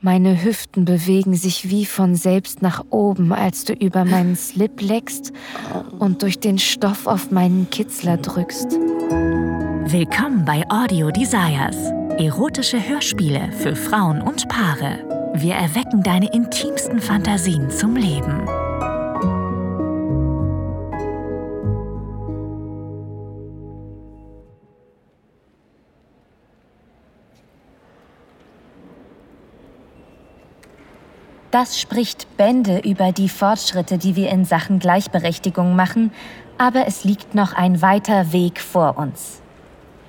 Meine Hüften bewegen sich wie von selbst nach oben, als du über meinen Slip leckst und durch den Stoff auf meinen Kitzler drückst. Willkommen bei Audio Desires. Erotische Hörspiele für Frauen und Paare. Wir erwecken deine intimsten Fantasien zum Leben. Das spricht Bände über die Fortschritte, die wir in Sachen Gleichberechtigung machen, aber es liegt noch ein weiter Weg vor uns.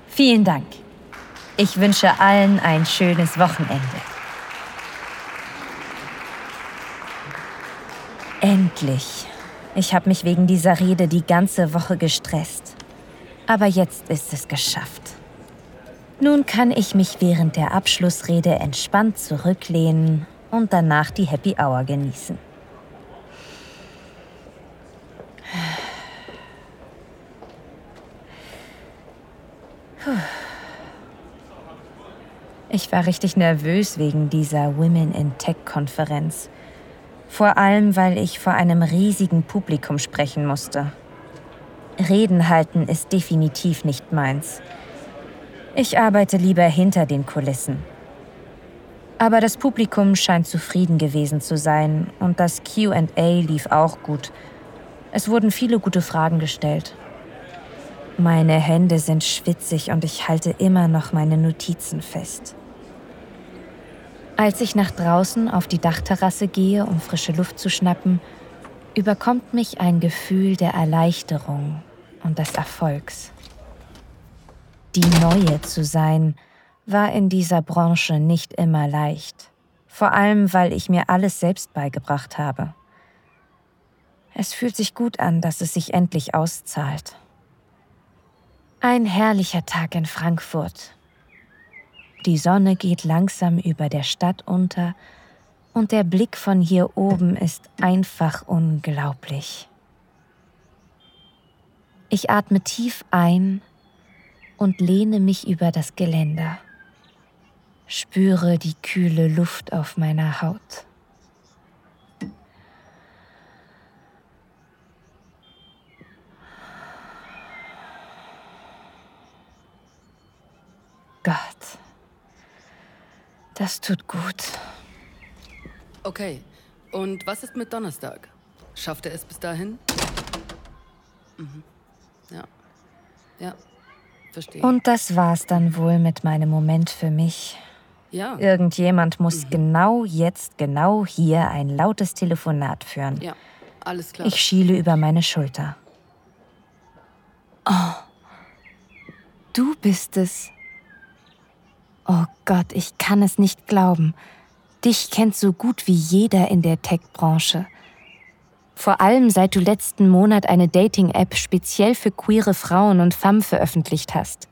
Vielen Dank. Ich wünsche allen ein schönes Wochenende. Endlich. Ich habe mich wegen dieser Rede die ganze Woche gestresst. Aber jetzt ist es geschafft. Nun kann ich mich während der Abschlussrede entspannt zurücklehnen und danach die Happy Hour genießen. Ich war richtig nervös wegen dieser Women in Tech-Konferenz. Vor allem, weil ich vor einem riesigen Publikum sprechen musste. Reden halten ist definitiv nicht meins. Ich arbeite lieber hinter den Kulissen. Aber das Publikum scheint zufrieden gewesen zu sein und das QA lief auch gut. Es wurden viele gute Fragen gestellt. Meine Hände sind schwitzig und ich halte immer noch meine Notizen fest. Als ich nach draußen auf die Dachterrasse gehe, um frische Luft zu schnappen, überkommt mich ein Gefühl der Erleichterung und des Erfolgs. Die Neue zu sein, war in dieser Branche nicht immer leicht, vor allem weil ich mir alles selbst beigebracht habe. Es fühlt sich gut an, dass es sich endlich auszahlt. Ein herrlicher Tag in Frankfurt. Die Sonne geht langsam über der Stadt unter und der Blick von hier oben ist einfach unglaublich. Ich atme tief ein und lehne mich über das Geländer spüre die kühle Luft auf meiner Haut. Gott, das tut gut. Okay, und was ist mit Donnerstag? Schafft er es bis dahin? Mhm. Ja. Ja, verstehe. Und das war's dann wohl mit meinem Moment für mich. Ja. Irgendjemand muss mhm. genau jetzt, genau hier ein lautes Telefonat führen. Ja, alles klar. Ich schiele über meine Schulter. Oh, du bist es. Oh Gott, ich kann es nicht glauben. Dich kennt so gut wie jeder in der Tech-Branche. Vor allem seit du letzten Monat eine Dating-App speziell für queere Frauen und Femmes veröffentlicht hast.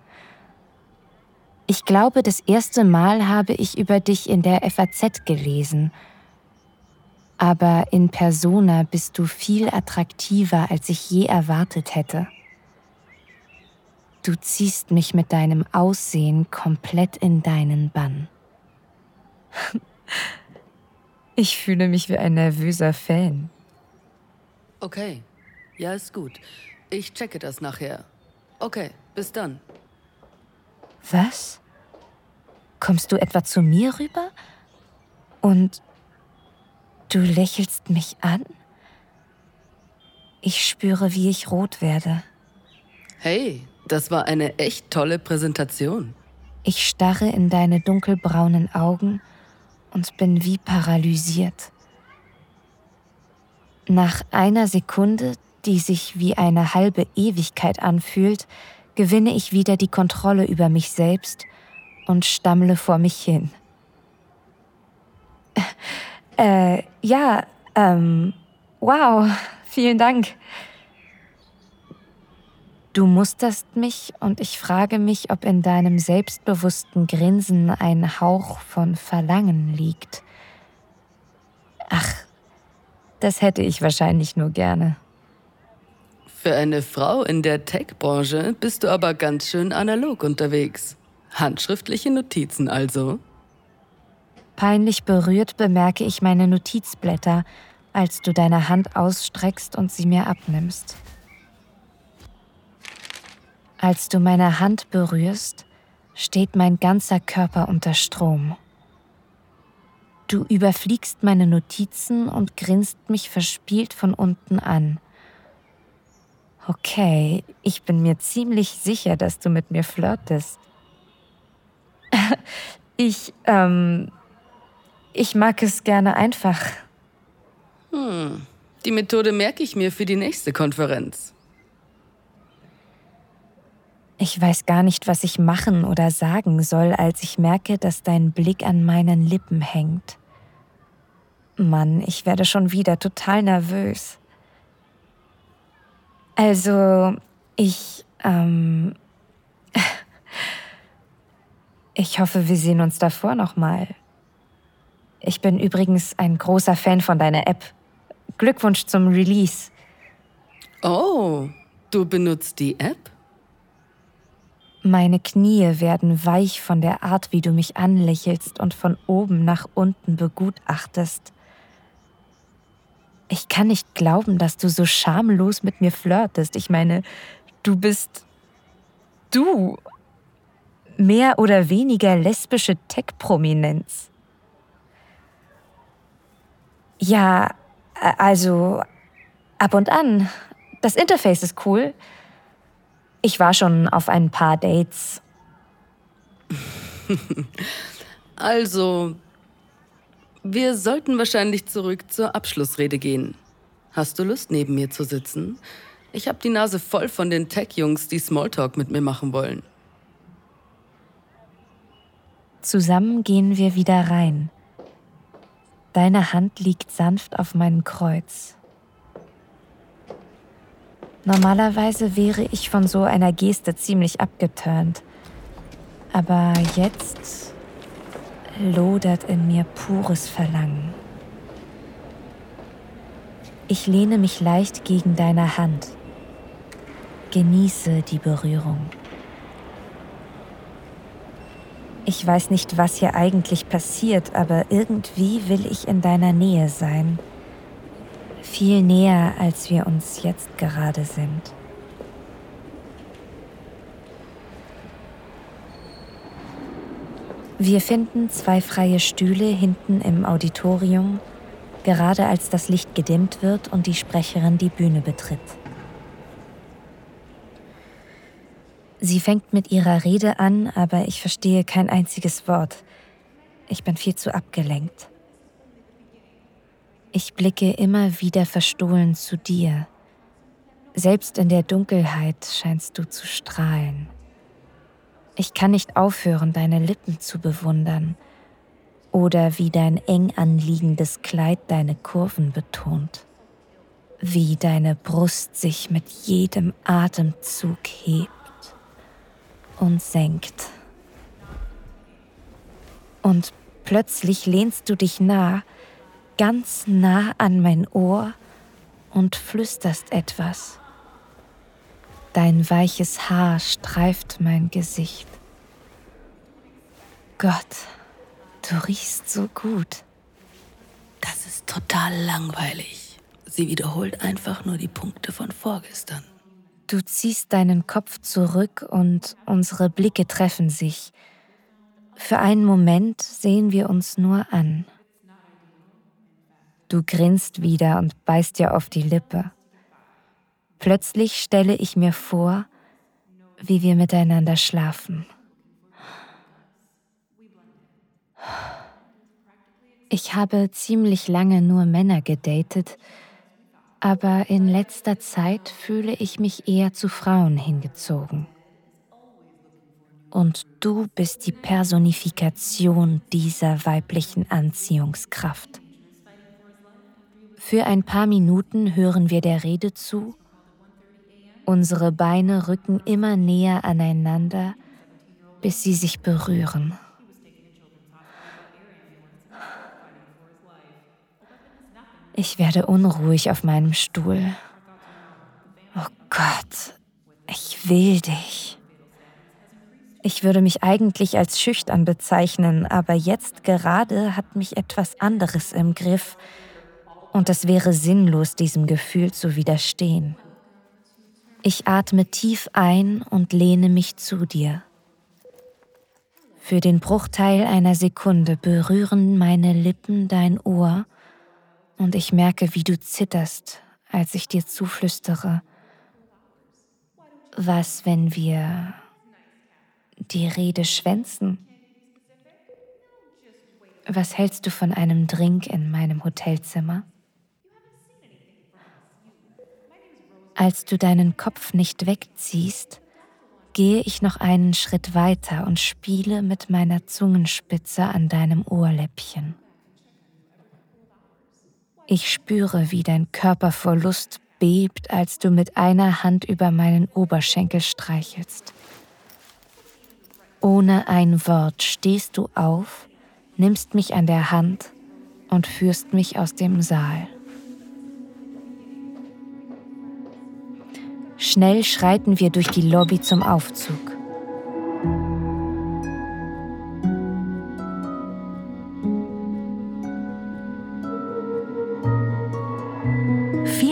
Ich glaube, das erste Mal habe ich über dich in der FAZ gelesen. Aber in persona bist du viel attraktiver, als ich je erwartet hätte. Du ziehst mich mit deinem Aussehen komplett in deinen Bann. Ich fühle mich wie ein nervöser Fan. Okay, ja, ist gut. Ich checke das nachher. Okay, bis dann. Was? Kommst du etwa zu mir rüber? Und du lächelst mich an? Ich spüre, wie ich rot werde. Hey, das war eine echt tolle Präsentation. Ich starre in deine dunkelbraunen Augen und bin wie paralysiert. Nach einer Sekunde, die sich wie eine halbe Ewigkeit anfühlt, gewinne ich wieder die Kontrolle über mich selbst und stammle vor mich hin. Äh, ja, ähm, wow, vielen Dank. Du musterst mich und ich frage mich, ob in deinem selbstbewussten Grinsen ein Hauch von Verlangen liegt. Ach, das hätte ich wahrscheinlich nur gerne. Für eine Frau in der Tech-Branche bist du aber ganz schön analog unterwegs. Handschriftliche Notizen also. Peinlich berührt bemerke ich meine Notizblätter, als du deine Hand ausstreckst und sie mir abnimmst. Als du meine Hand berührst, steht mein ganzer Körper unter Strom. Du überfliegst meine Notizen und grinst mich verspielt von unten an. Okay, ich bin mir ziemlich sicher, dass du mit mir flirtest. ich, ähm, ich mag es gerne einfach. Hm, die Methode merke ich mir für die nächste Konferenz. Ich weiß gar nicht, was ich machen oder sagen soll, als ich merke, dass dein Blick an meinen Lippen hängt. Mann, ich werde schon wieder total nervös. Also, ich, ähm, ich hoffe, wir sehen uns davor nochmal. Ich bin übrigens ein großer Fan von deiner App. Glückwunsch zum Release. Oh, du benutzt die App? Meine Knie werden weich von der Art, wie du mich anlächelst und von oben nach unten begutachtest. Ich kann nicht glauben, dass du so schamlos mit mir flirtest. Ich meine, du bist du. Mehr oder weniger lesbische Tech-Prominenz. Ja, also ab und an. Das Interface ist cool. Ich war schon auf ein paar Dates. also, wir sollten wahrscheinlich zurück zur Abschlussrede gehen. Hast du Lust, neben mir zu sitzen? Ich habe die Nase voll von den Tech-Jungs, die Smalltalk mit mir machen wollen. Zusammen gehen wir wieder rein. Deine Hand liegt sanft auf meinem Kreuz. Normalerweise wäre ich von so einer Geste ziemlich abgeturnt. Aber jetzt lodert in mir pures Verlangen. Ich lehne mich leicht gegen deine Hand. Genieße die Berührung. Ich weiß nicht, was hier eigentlich passiert, aber irgendwie will ich in deiner Nähe sein viel näher, als wir uns jetzt gerade sind. Wir finden zwei freie Stühle hinten im Auditorium, gerade als das Licht gedimmt wird und die Sprecherin die Bühne betritt. Sie fängt mit ihrer Rede an, aber ich verstehe kein einziges Wort. Ich bin viel zu abgelenkt. Ich blicke immer wieder verstohlen zu dir. Selbst in der Dunkelheit scheinst du zu strahlen. Ich kann nicht aufhören, deine Lippen zu bewundern oder wie dein eng anliegendes Kleid deine Kurven betont, wie deine Brust sich mit jedem Atemzug hebt und senkt. Und plötzlich lehnst du dich nah, ganz nah an mein Ohr und flüsterst etwas. Dein weiches Haar streift mein Gesicht. Gott, du riechst so gut. Das ist total langweilig. Sie wiederholt einfach nur die Punkte von vorgestern. Du ziehst deinen Kopf zurück und unsere Blicke treffen sich. Für einen Moment sehen wir uns nur an. Du grinst wieder und beißt dir auf die Lippe. Plötzlich stelle ich mir vor, wie wir miteinander schlafen. Ich habe ziemlich lange nur Männer gedatet, aber in letzter Zeit fühle ich mich eher zu Frauen hingezogen. Und du bist die Personifikation dieser weiblichen Anziehungskraft. Für ein paar Minuten hören wir der Rede zu. Unsere Beine rücken immer näher aneinander, bis sie sich berühren. Ich werde unruhig auf meinem Stuhl. Oh Gott, ich will dich. Ich würde mich eigentlich als schüchtern bezeichnen, aber jetzt gerade hat mich etwas anderes im Griff und es wäre sinnlos, diesem Gefühl zu widerstehen. Ich atme tief ein und lehne mich zu dir. Für den Bruchteil einer Sekunde berühren meine Lippen dein Ohr und ich merke, wie du zitterst, als ich dir zuflüstere. Was, wenn wir die Rede schwänzen? Was hältst du von einem Drink in meinem Hotelzimmer? Als du deinen Kopf nicht wegziehst, gehe ich noch einen Schritt weiter und spiele mit meiner Zungenspitze an deinem Ohrläppchen. Ich spüre, wie dein Körper vor Lust bebt, als du mit einer Hand über meinen Oberschenkel streichelst. Ohne ein Wort stehst du auf, nimmst mich an der Hand und führst mich aus dem Saal. Schnell schreiten wir durch die Lobby zum Aufzug.